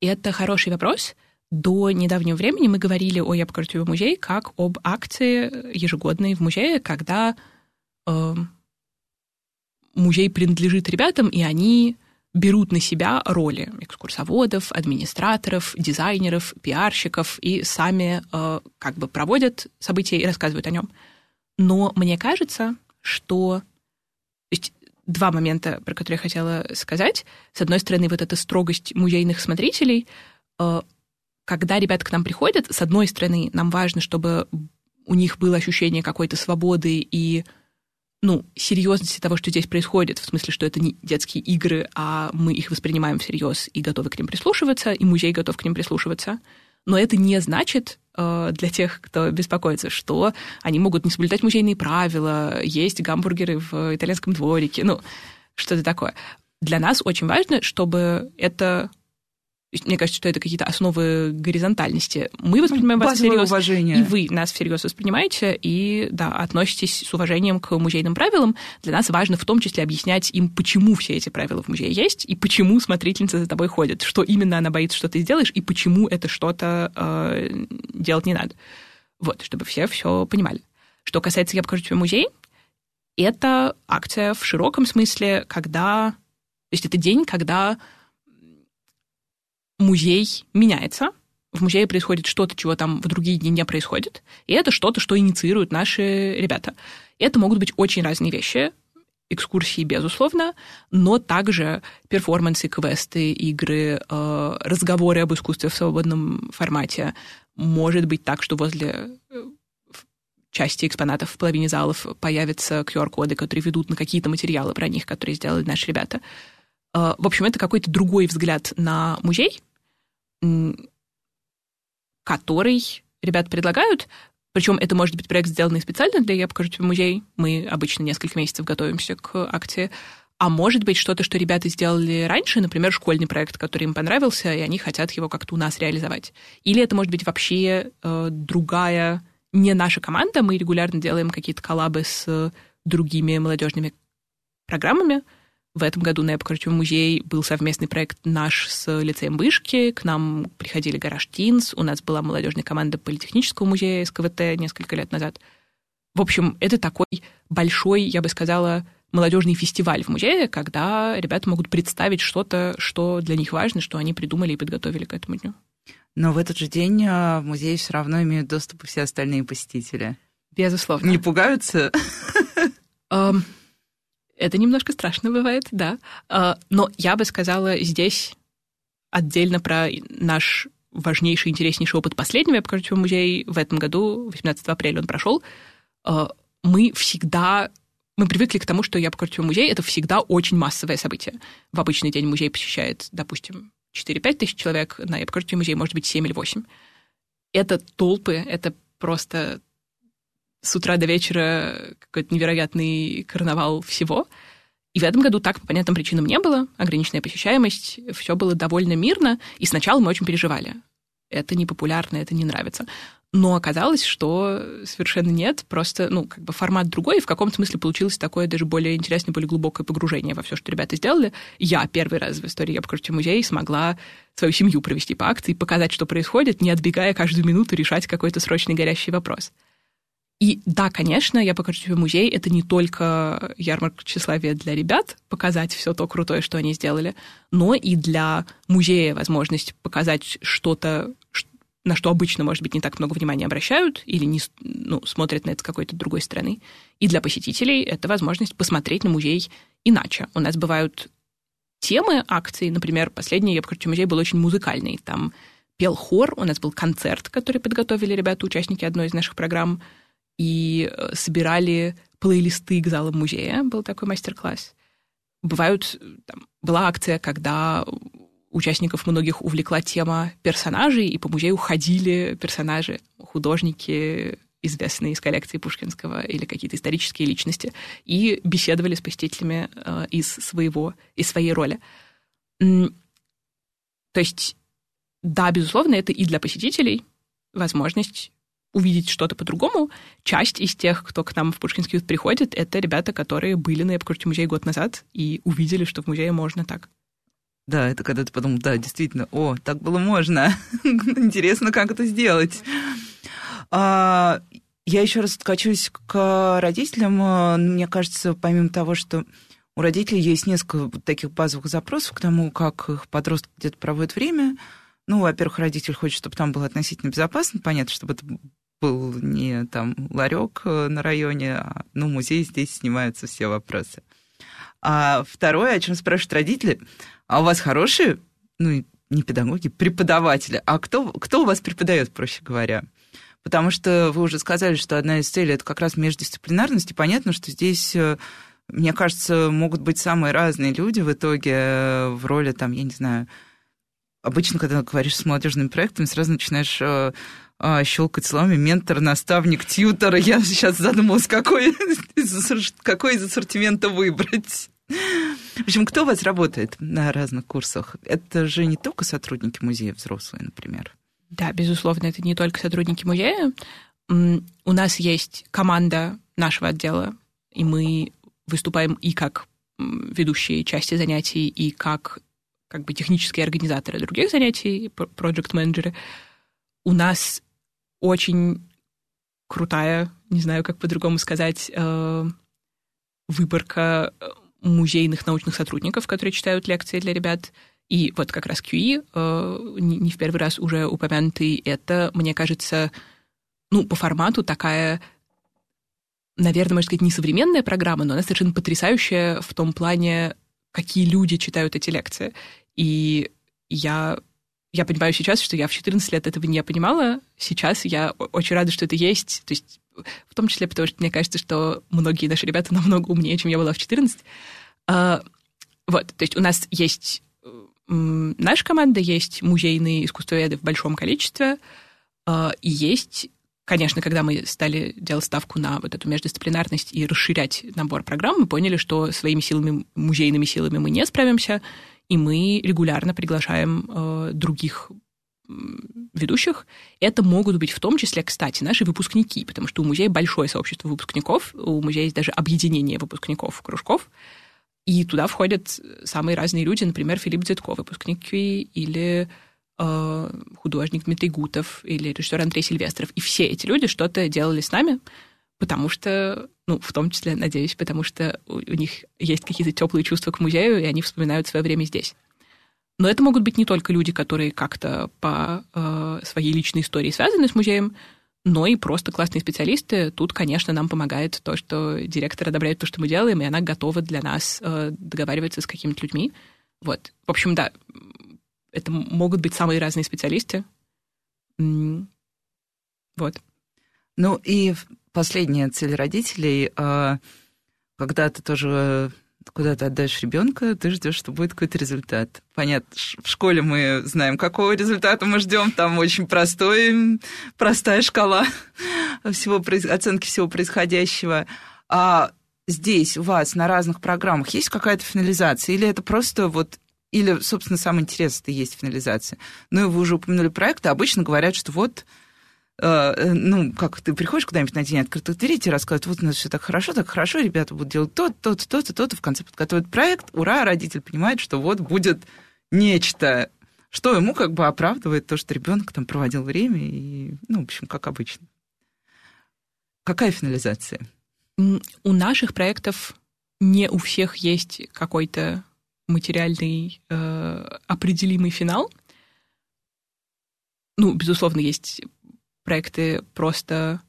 Это хороший вопрос. До недавнего времени мы говорили о «Я покажу тебе музей» как об акции ежегодной в музее, когда э, музей принадлежит ребятам, и они берут на себя роли экскурсоводов, администраторов, дизайнеров, пиарщиков и сами э, как бы проводят события и рассказывают о нем. Но мне кажется, что то есть два момента, про которые я хотела сказать. С одной стороны, вот эта строгость музейных смотрителей э, когда ребята к нам приходят, с одной стороны, нам важно, чтобы у них было ощущение какой-то свободы и ну, серьезности того, что здесь происходит, в смысле, что это не детские игры, а мы их воспринимаем всерьез и готовы к ним прислушиваться, и музей готов к ним прислушиваться. Но это не значит э, для тех, кто беспокоится, что они могут не соблюдать музейные правила, есть гамбургеры в итальянском дворике, ну, что-то такое. Для нас очень важно, чтобы это мне кажется, что это какие-то основы горизонтальности. Мы воспринимаем вас всерьез, уважение. и вы нас всерьез воспринимаете, и да, относитесь с уважением к музейным правилам. Для нас важно в том числе объяснять им, почему все эти правила в музее есть, и почему смотрительница за тобой ходит, что именно она боится, что ты сделаешь, и почему это что-то э, делать не надо. Вот, чтобы все все понимали. Что касается «Я покажу тебе музей», это акция в широком смысле, когда... То есть это день, когда музей меняется, в музее происходит что-то, чего там в другие дни не происходит, и это что-то, что инициируют наши ребята. Это могут быть очень разные вещи, экскурсии, безусловно, но также перформансы, квесты, игры, э, разговоры об искусстве в свободном формате. Может быть так, что возле э, части экспонатов в половине залов появятся QR-коды, которые ведут на какие-то материалы про них, которые сделали наши ребята. Э, в общем, это какой-то другой взгляд на музей, который ребят предлагают. Причем это может быть проект, сделанный специально для «Я покажу тебе музей». Мы обычно несколько месяцев готовимся к акции. А может быть что-то, что ребята сделали раньше, например, школьный проект, который им понравился, и они хотят его как-то у нас реализовать. Или это может быть вообще э, другая, не наша команда. Мы регулярно делаем какие-то коллабы с другими молодежными программами. В этом году на Эпокративом музей был совместный проект наш с лицеем Вышки. К нам приходили Гараж Тинс. У нас была молодежная команда Политехнического музея СКВТ несколько лет назад. В общем, это такой большой, я бы сказала, молодежный фестиваль в музее, когда ребята могут представить что-то, что для них важно, что они придумали и подготовили к этому дню. Но в этот же день а, в музей все равно имеют доступ все остальные посетители. Безусловно. Не пугаются? Это немножко страшно бывает, да. А, но я бы сказала здесь отдельно про наш важнейший, интереснейший опыт последнего Эпокративого музея в этом году, 18 апреля он прошел. А, мы всегда мы привыкли к тому, что я Эпокративый музей — это всегда очень массовое событие. В обычный день музей посещает, допустим, 4-5 тысяч человек, на Эпокративый музей может быть 7 или 8. Это толпы, это просто с утра до вечера какой-то невероятный карнавал всего. И в этом году так по понятным причинам не было, ограниченная посещаемость, все было довольно мирно, и сначала мы очень переживали. Это непопулярно, это не нравится. Но оказалось, что совершенно нет, просто, ну, как бы формат другой, и в каком-то смысле получилось такое даже более интересное, более глубокое погружение во все, что ребята сделали. Я первый раз в истории «Я покручу музей» смогла свою семью провести по акции, показать, что происходит, не отбегая каждую минуту решать какой-то срочный горящий вопрос. И да, конечно, я покажу тебе музей. Это не только ярмарка тщеславия для ребят, показать все то крутое, что они сделали, но и для музея возможность показать что-то, на что обычно, может быть, не так много внимания обращают или не ну, смотрят на это с какой-то другой стороны. И для посетителей это возможность посмотреть на музей иначе. У нас бывают темы акций. Например, последний я покажу музей был очень музыкальный. Там пел хор, у нас был концерт, который подготовили ребята, участники одной из наших программ — и э, собирали плейлисты к залам музея, был такой мастер-класс. Бывают, там, была акция, когда участников многих увлекла тема персонажей, и по музею ходили персонажи, художники, известные из коллекции Пушкинского или какие-то исторические личности, и беседовали с посетителями э, из своего, из своей роли. То есть, да, безусловно, это и для посетителей возможность увидеть что-то по-другому. Часть из тех, кто к нам в Пушкинский приходит, это ребята, которые были на Эпкурте музее год назад и увидели, что в музее можно так. Да, это когда ты подумал, да, действительно, о, так было можно. Интересно, как это сделать. А, я еще раз откачусь к родителям. Мне кажется, помимо того, что у родителей есть несколько таких базовых запросов к тому, как их подросток где-то проводит время. Ну, во-первых, родитель хочет, чтобы там было относительно безопасно, понятно, чтобы это был не там ларек э, на районе, а ну, музей, здесь снимаются все вопросы. А второе, о чем спрашивают родители, а у вас хорошие, ну, не педагоги, преподаватели, а кто, кто у вас преподает, проще говоря? Потому что вы уже сказали, что одна из целей это как раз междисциплинарность, и понятно, что здесь э, мне кажется, могут быть самые разные люди в итоге э, в роли, там, я не знаю, обычно, когда говоришь с молодежными проектами, сразу начинаешь щелкать словами ментор, наставник, тьютер. Я сейчас задумалась, какой какой из ассортимента выбрать. В общем, кто у вас работает на разных курсах? Это же не только сотрудники музея взрослые, например. Да, безусловно, это не только сотрудники музея. У нас есть команда нашего отдела, и мы выступаем и как ведущие части занятий, и как как бы технические организаторы других занятий, проект-менеджеры. У нас очень крутая, не знаю, как по-другому сказать, э, выборка э, музейных научных сотрудников, которые читают лекции для ребят. И вот как раз QE, э, не в первый раз уже упомянутый, это, мне кажется, ну, по формату такая, наверное, можно сказать, не современная программа, но она совершенно потрясающая в том плане, какие люди читают эти лекции. И я я понимаю сейчас, что я в 14 лет этого не понимала. Сейчас я очень рада, что это есть. То есть в том числе потому, что мне кажется, что многие наши ребята намного умнее, чем я была в 14. А, вот, то есть у нас есть наша команда, есть музейные искусствоведы в большом количестве, а, и есть Конечно, когда мы стали делать ставку на вот эту междисциплинарность и расширять набор программ, мы поняли, что своими силами, музейными силами мы не справимся, и мы регулярно приглашаем э, других ведущих. Это могут быть в том числе, кстати, наши выпускники, потому что у музея большое сообщество выпускников, у музея есть даже объединение выпускников кружков, и туда входят самые разные люди, например, Филипп Дзитко, выпускники, или э, художник Дмитрий Гутов, или режиссер Андрей Сильвестров. И все эти люди что-то делали с нами, потому что, ну, в том числе, надеюсь, потому что у, у них есть какие-то теплые чувства к музею, и они вспоминают свое время здесь. Но это могут быть не только люди, которые как-то по э, своей личной истории связаны с музеем, но и просто классные специалисты. Тут, конечно, нам помогает то, что директор одобряет то, что мы делаем, и она готова для нас э, договариваться с какими-то людьми. Вот. В общем, да, это могут быть самые разные специалисты. Вот. Ну и последняя цель родителей, э, когда ты тоже куда ты отдаешь ребенка, ты ждешь, что будет какой-то результат. Понятно, в школе мы знаем, какого результата мы ждем. Там очень простой, простая шкала всего, оценки всего происходящего. А здесь у вас на разных программах есть какая-то финализация? Или это просто вот или, собственно, самое интересное есть финализация. Ну, и вы уже упомянули проекты. Обычно говорят, что вот ну, как ты приходишь куда-нибудь на день открытых дверей, тебе рассказывают, вот у нас все так хорошо, так хорошо, ребята будут делать то, то, то, то, то, то, в конце подготовят проект, ура, родитель понимает, что вот будет нечто, что ему как бы оправдывает то, что ребенок там проводил время, и, ну, в общем, как обычно. Какая финализация? У наших проектов не у всех есть какой-то материальный э, определимый финал. Ну, безусловно, есть проекты просто...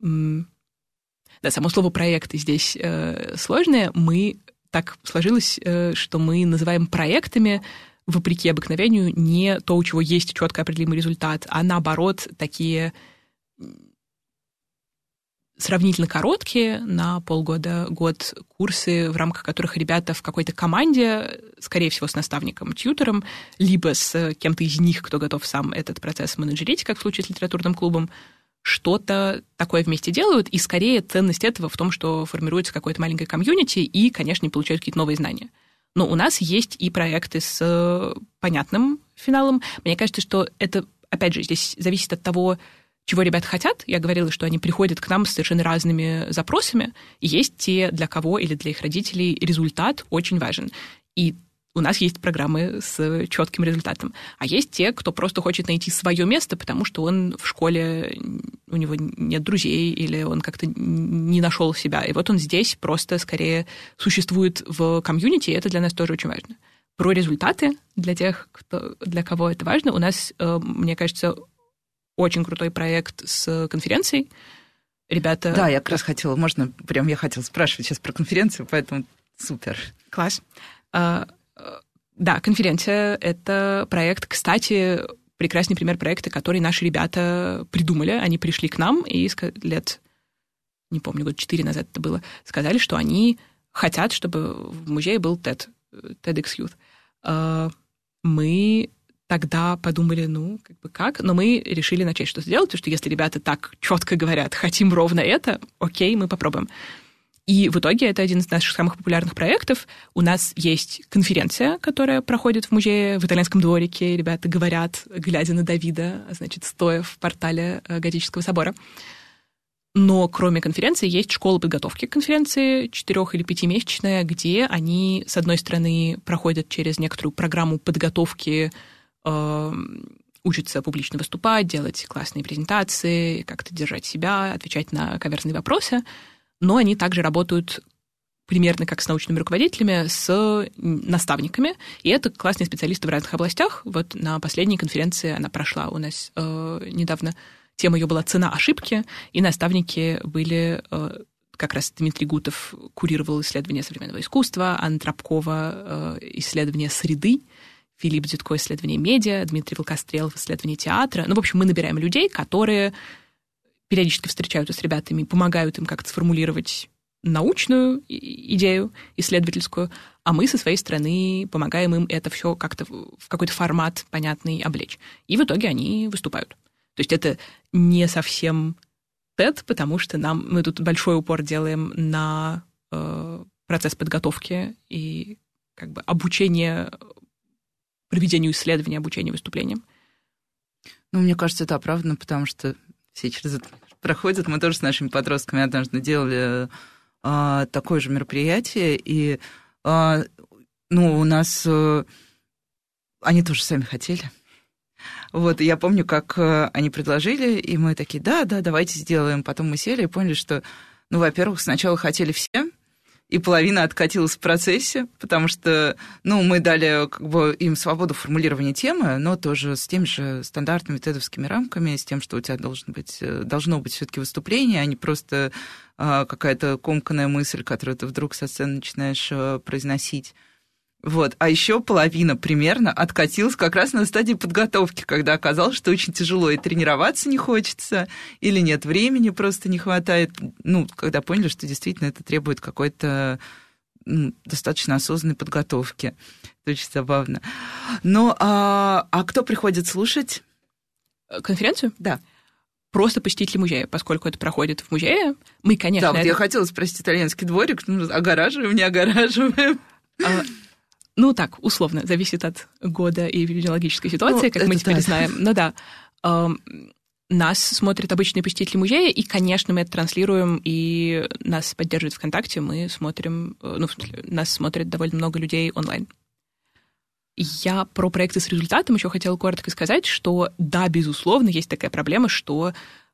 Да, само слово проекты здесь э, сложное. Мы так сложилось, э, что мы называем проектами вопреки обыкновению, не то, у чего есть четко определимый результат, а наоборот, такие сравнительно короткие, на полгода, год курсы, в рамках которых ребята в какой-то команде, скорее всего, с наставником, тьютером, либо с кем-то из них, кто готов сам этот процесс менеджерить, как в случае с литературным клубом, что-то такое вместе делают, и скорее ценность этого в том, что формируется какое-то маленькое комьюнити и, конечно, получают какие-то новые знания. Но у нас есть и проекты с понятным финалом. Мне кажется, что это, опять же, здесь зависит от того, чего ребята хотят. Я говорила, что они приходят к нам с совершенно разными запросами. Есть те, для кого или для их родителей результат очень важен. И у нас есть программы с четким результатом. А есть те, кто просто хочет найти свое место, потому что он в школе, у него нет друзей, или он как-то не нашел себя. И вот он здесь просто скорее существует в комьюнити, и это для нас тоже очень важно. Про результаты для тех, кто, для кого это важно, у нас, э, мне кажется, очень крутой проект с конференцией. Ребята... Да, я как раз хотела, можно, прям я хотела спрашивать сейчас про конференцию, поэтому супер. Класс. А, да, конференция — это проект, кстати, прекрасный пример проекта, который наши ребята придумали. Они пришли к нам и лет, не помню, год четыре назад это было, сказали, что они хотят, чтобы в музее был TED, TEDx Youth. А, мы тогда подумали, ну, как бы как, но мы решили начать что-то делать, потому что если ребята так четко говорят, хотим ровно это, окей, мы попробуем. И в итоге это один из наших самых популярных проектов. У нас есть конференция, которая проходит в музее в итальянском дворике. Ребята говорят, глядя на Давида, значит, стоя в портале э, Готического собора. Но кроме конференции есть школа подготовки к конференции, четырех- или пятимесячная, где они, с одной стороны, проходят через некоторую программу подготовки Эм, учатся публично выступать, делать классные презентации, как-то держать себя, отвечать на каверзные вопросы, но они также работают примерно как с научными руководителями, с наставниками. И это классные специалисты в разных областях. Вот на последней конференции она прошла у нас э, недавно. Тема ее была «Цена ошибки», и наставники были э, как раз Дмитрий Гутов курировал исследования современного искусства, Анна Тропкова э, исследования среды, Филипп Дзютко исследование медиа, Дмитрий Волкострелов исследование театра. Ну, в общем, мы набираем людей, которые периодически встречаются с ребятами, помогают им как-то сформулировать научную идею исследовательскую, а мы со своей стороны помогаем им это все как-то в какой-то формат понятный облечь. И в итоге они выступают. То есть это не совсем TED, потому что нам мы тут большой упор делаем на э, процесс подготовки и как бы обучение проведению исследований, обучению выступлениям. Ну, мне кажется, это оправдано, потому что все через это проходят. Мы тоже с нашими подростками однажды делали а, такое же мероприятие, и а, ну, у нас а, они тоже сами хотели. Вот, я помню, как э, они предложили, и мы такие, да, да, давайте сделаем. Потом мы сели и поняли, что, ну, во-первых, сначала хотели все, и половина откатилась в процессе, потому что, ну, мы дали как бы им свободу формулирования темы, но тоже с теми же стандартными тедовскими рамками, с тем, что у тебя должен быть, э, должно быть все-таки выступление, а не просто а, какая-то комканная мысль, которую ты вдруг со сцены начинаешь а, произносить. Вот. А еще половина примерно откатилась как раз на стадии подготовки, когда оказалось, что очень тяжело и тренироваться не хочется, или нет времени просто не хватает. Ну, когда поняли, что действительно это требует какой-то ну, достаточно осознанной подготовки. Это очень забавно. Ну, а, а кто приходит слушать? Конференцию? Да просто посетители музея, поскольку это проходит в музее. Мы, конечно... Да, вот это... я хотела спросить итальянский дворик, ну, огораживаем, не огораживаем. А, ну, так, условно, зависит от года и эпидемиологической ситуации, ну, как мы теперь да. знаем. Ну да. Нас смотрят обычные посетители музея, и, конечно, мы это транслируем, и нас поддерживают ВКонтакте, мы смотрим, э, ну, в смысле, нас смотрят довольно много людей онлайн. Я про проекты с результатом еще хотела коротко сказать, что да, безусловно, есть такая проблема, что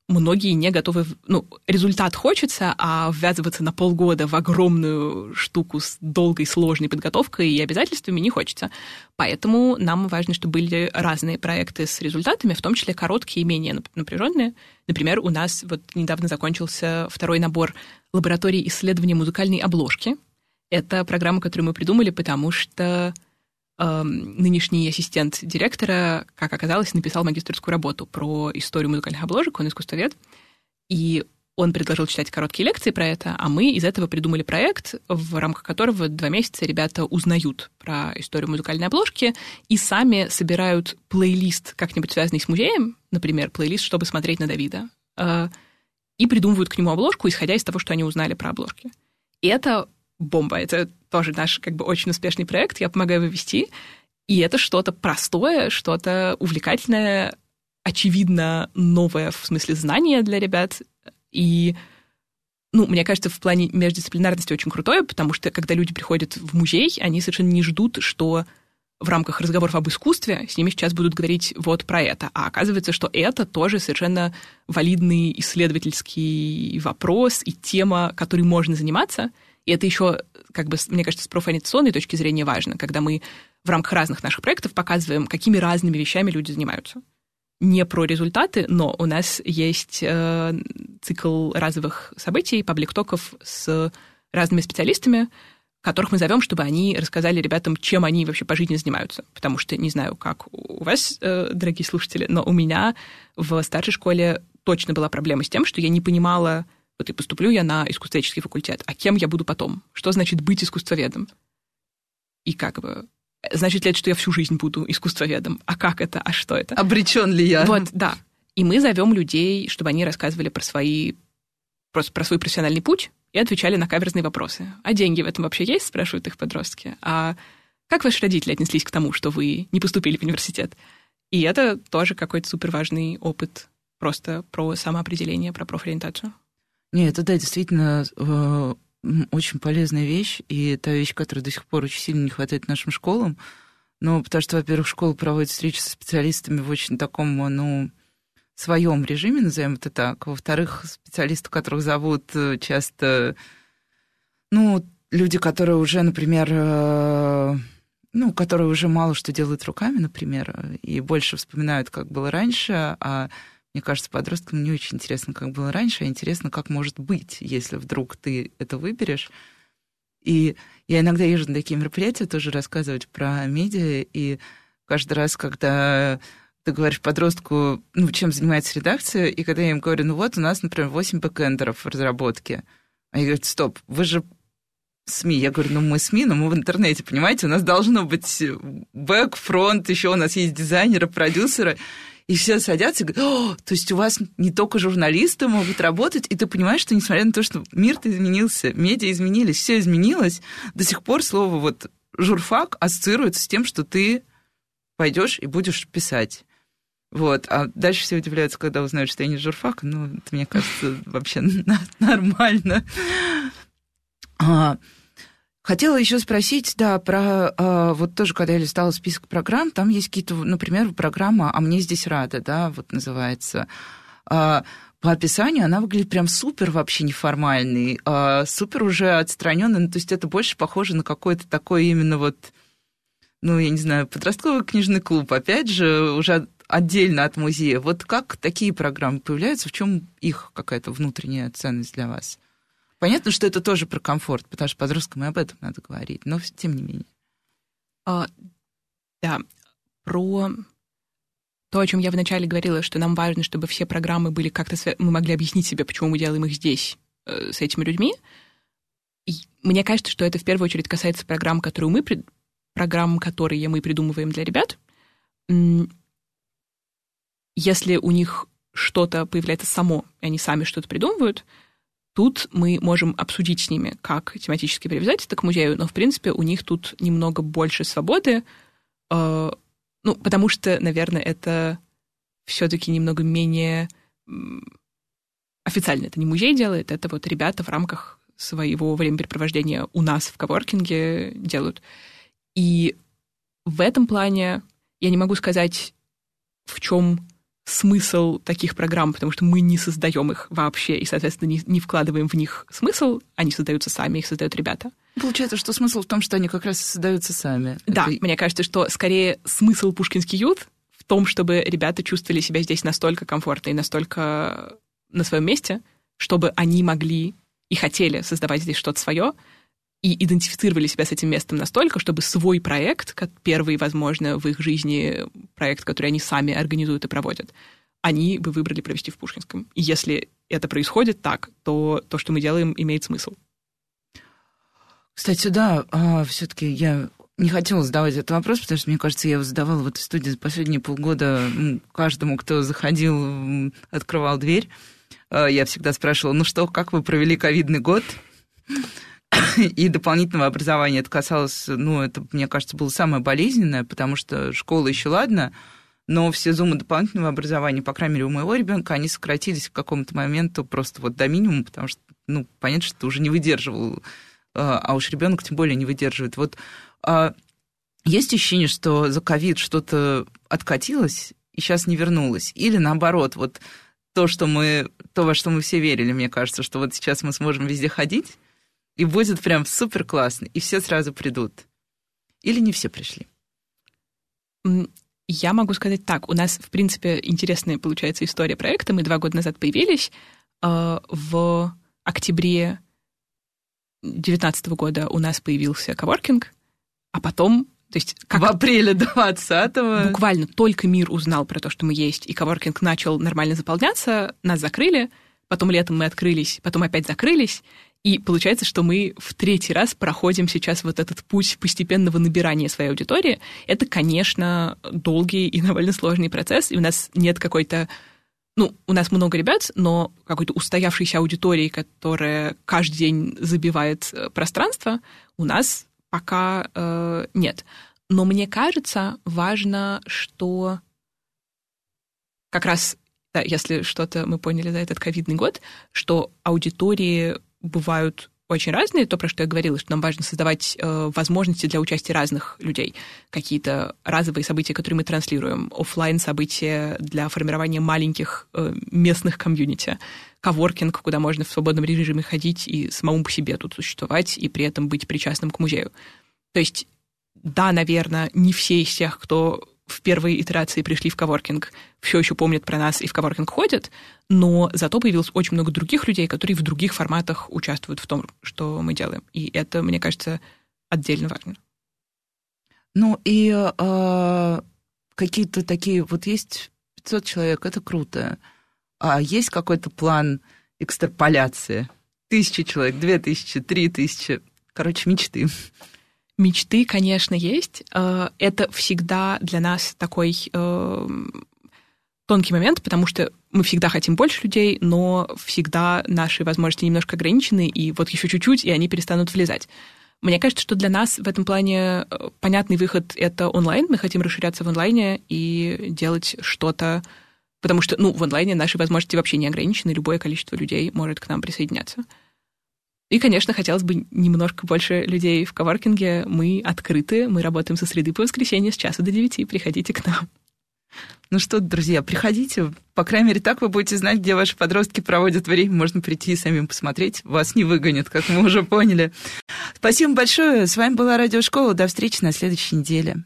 многие не готовы... Ну, результат хочется, а ввязываться на полгода в огромную штуку с долгой, сложной подготовкой и обязательствами не хочется. Поэтому нам важно, чтобы были разные проекты с результатами, в том числе короткие и менее напряженные. Например, у нас вот недавно закончился второй набор лабораторий исследования музыкальной обложки. Это программа, которую мы придумали, потому что нынешний ассистент директора, как оказалось, написал магистрскую работу про историю музыкальных обложек, он искусствовед, и он предложил читать короткие лекции про это, а мы из этого придумали проект, в рамках которого два месяца ребята узнают про историю музыкальной обложки и сами собирают плейлист, как-нибудь связанный с музеем, например, плейлист, чтобы смотреть на Давида, э, и придумывают к нему обложку, исходя из того, что они узнали про обложки. И это бомба. Это тоже наш как бы очень успешный проект, я помогаю его вести. И это что-то простое, что-то увлекательное, очевидно новое в смысле знания для ребят. И ну, мне кажется, в плане междисциплинарности очень крутое, потому что когда люди приходят в музей, они совершенно не ждут, что в рамках разговоров об искусстве с ними сейчас будут говорить вот про это. А оказывается, что это тоже совершенно валидный исследовательский вопрос и тема, которой можно заниматься — и это еще, как бы, мне кажется, с профориентационной точки зрения важно, когда мы в рамках разных наших проектов показываем, какими разными вещами люди занимаются. Не про результаты, но у нас есть э, цикл разовых событий, паблик-токов с разными специалистами, которых мы зовем, чтобы они рассказали ребятам, чем они вообще по жизни занимаются. Потому что, не знаю, как у вас, э, дорогие слушатели, но у меня в старшей школе точно была проблема с тем, что я не понимала, вот и поступлю я на искусствоведческий факультет, а кем я буду потом? Что значит быть искусствоведом? И как бы значит ли это, что я всю жизнь буду искусствоведом? А как это? А что это? Обречен ли я? Вот, да. И мы зовем людей, чтобы они рассказывали про свои просто про свой профессиональный путь и отвечали на каверзные вопросы. А деньги в этом вообще есть, спрашивают их подростки. А как ваши родители отнеслись к тому, что вы не поступили в университет? И это тоже какой-то супер важный опыт просто про самоопределение, про профориентацию. Нет, это да, действительно э, очень полезная вещь, и та вещь, которая до сих пор очень сильно не хватает нашим школам. Ну, потому что, во-первых, школа проводит встречи со специалистами в очень таком, ну, своем режиме, назовем это так. Во-вторых, специалисты, которых зовут э, часто, ну, люди, которые уже, например, э, ну, которые уже мало что делают руками, например, и больше вспоминают, как было раньше, а мне кажется, подросткам не очень интересно, как было раньше, а интересно, как может быть, если вдруг ты это выберешь. И я иногда езжу на такие мероприятия тоже рассказывать про медиа, и каждый раз, когда ты говоришь подростку, ну, чем занимается редакция, и когда я им говорю, ну вот у нас, например, 8 бэкэндеров в разработке, они говорят, стоп, вы же СМИ. Я говорю, ну мы СМИ, но мы в интернете, понимаете, у нас должно быть бэк, фронт, еще у нас есть дизайнеры, продюсеры. И все садятся и говорят, то есть у вас не только журналисты могут работать, и ты понимаешь, что несмотря на то, что мир-то изменился, медиа изменились, все изменилось, до сих пор слово вот журфак ассоциируется с тем, что ты пойдешь и будешь писать. Вот. А дальше все удивляются, когда узнают, что я не журфак. Ну, это, мне кажется, вообще нормально. Хотела еще спросить, да, про а, вот тоже, когда я листала список программ, там есть какие-то, например, программа «А мне здесь рада», да, вот называется. А, по описанию она выглядит прям супер вообще неформальный, а, супер уже отстраненный, ну, то есть это больше похоже на какой-то такой именно вот ну, я не знаю, подростковый книжный клуб, опять же, уже отдельно от музея. Вот как такие программы появляются, в чем их какая-то внутренняя ценность для вас? Понятно, что это тоже про комфорт, потому что подросткам и об этом надо говорить, но тем не менее. А, да, про то, о чем я вначале говорила, что нам важно, чтобы все программы были как-то... Мы могли объяснить себе, почему мы делаем их здесь, э, с этими людьми. И мне кажется, что это в первую очередь касается программ, которые мы программ, которые мы придумываем для ребят, если у них что-то появляется само, и они сами что-то придумывают, тут мы можем обсудить с ними, как тематически привязать это к музею, но, в принципе, у них тут немного больше свободы, э, ну, потому что, наверное, это все-таки немного менее официально. Это не музей делает, это вот ребята в рамках своего времяпрепровождения у нас в коворкинге делают. И в этом плане я не могу сказать, в чем смысл таких программ, потому что мы не создаем их вообще и, соответственно, не, не вкладываем в них смысл, они создаются сами, их создают ребята. Получается, что смысл в том, что они как раз создаются сами. Да, Это... мне кажется, что скорее смысл Пушкинский ют в том, чтобы ребята чувствовали себя здесь настолько комфортно и настолько на своем месте, чтобы они могли и хотели создавать здесь что-то свое, и идентифицировали себя с этим местом настолько, чтобы свой проект, как первый, возможно, в их жизни проект, который они сами организуют и проводят, они бы выбрали провести в Пушкинском. И если это происходит так, то то, что мы делаем, имеет смысл. Кстати, да, а, все-таки я не хотела задавать этот вопрос, потому что, мне кажется, я его задавала в этой студии за последние полгода каждому, кто заходил, открывал дверь. А, я всегда спрашивала, ну что, как вы провели ковидный год? и дополнительного образования. Это касалось, ну, это, мне кажется, было самое болезненное, потому что школа еще ладно, но все зумы дополнительного образования, по крайней мере, у моего ребенка, они сократились к какому-то моменту просто вот до минимума, потому что, ну, понятно, что ты уже не выдерживал, а, а уж ребенок тем более не выдерживает. Вот а, есть ощущение, что за ковид что-то откатилось и сейчас не вернулось? Или наоборот, вот то, что мы, то, во что мы все верили, мне кажется, что вот сейчас мы сможем везде ходить, и будет прям супер классно, и все сразу придут. Или не все пришли? Я могу сказать так. У нас, в принципе, интересная получается история проекта. Мы два года назад появились. Э, в октябре 2019 года у нас появился коворкинг, а потом то есть как в апреле 20-го. Буквально только мир узнал про то, что мы есть, и коворкинг начал нормально заполняться, нас закрыли, потом летом мы открылись, потом опять закрылись, и получается, что мы в третий раз проходим сейчас вот этот путь постепенного набирания своей аудитории. Это, конечно, долгий и довольно сложный процесс, и у нас нет какой-то ну, у нас много ребят, но какой-то устоявшейся аудитории, которая каждый день забивает э, пространство, у нас пока э, нет. Но мне кажется, важно, что как раз, да, если что-то мы поняли за этот ковидный год, что аудитории бывают очень разные, то, про что я говорила, что нам важно создавать э, возможности для участия разных людей. Какие-то разовые события, которые мы транслируем, офлайн события для формирования маленьких э, местных комьюнити, коворкинг, куда можно в свободном режиме ходить и самому по себе тут существовать, и при этом быть причастным к музею. То есть, да, наверное, не все из тех, кто в первой итерации пришли в коворкинг, все еще помнят про нас и в коворкинг ходят, но зато появилось очень много других людей, которые в других форматах участвуют в том, что мы делаем. И это, мне кажется, отдельно важно. Ну и э, какие-то такие, вот есть 500 человек, это круто. А есть какой-то план экстраполяции? Тысячи человек, две тысячи, три тысячи. Короче, мечты. Мечты, конечно, есть. Э, это всегда для нас такой э, тонкий момент, потому что мы всегда хотим больше людей, но всегда наши возможности немножко ограничены, и вот еще чуть-чуть, и они перестанут влезать. Мне кажется, что для нас в этом плане э, понятный выход — это онлайн. Мы хотим расширяться в онлайне и делать что-то, потому что, ну, в онлайне наши возможности вообще не ограничены, любое количество людей может к нам присоединяться. И, конечно, хотелось бы немножко больше людей в коворкинге. Мы открыты, мы работаем со среды по воскресенье с часа до девяти. Приходите к нам. Ну что, друзья, приходите. По крайней мере, так вы будете знать, где ваши подростки проводят время. Можно прийти и самим посмотреть. Вас не выгонят, как мы уже поняли. Спасибо большое. С вами была Радиошкола. До встречи на следующей неделе.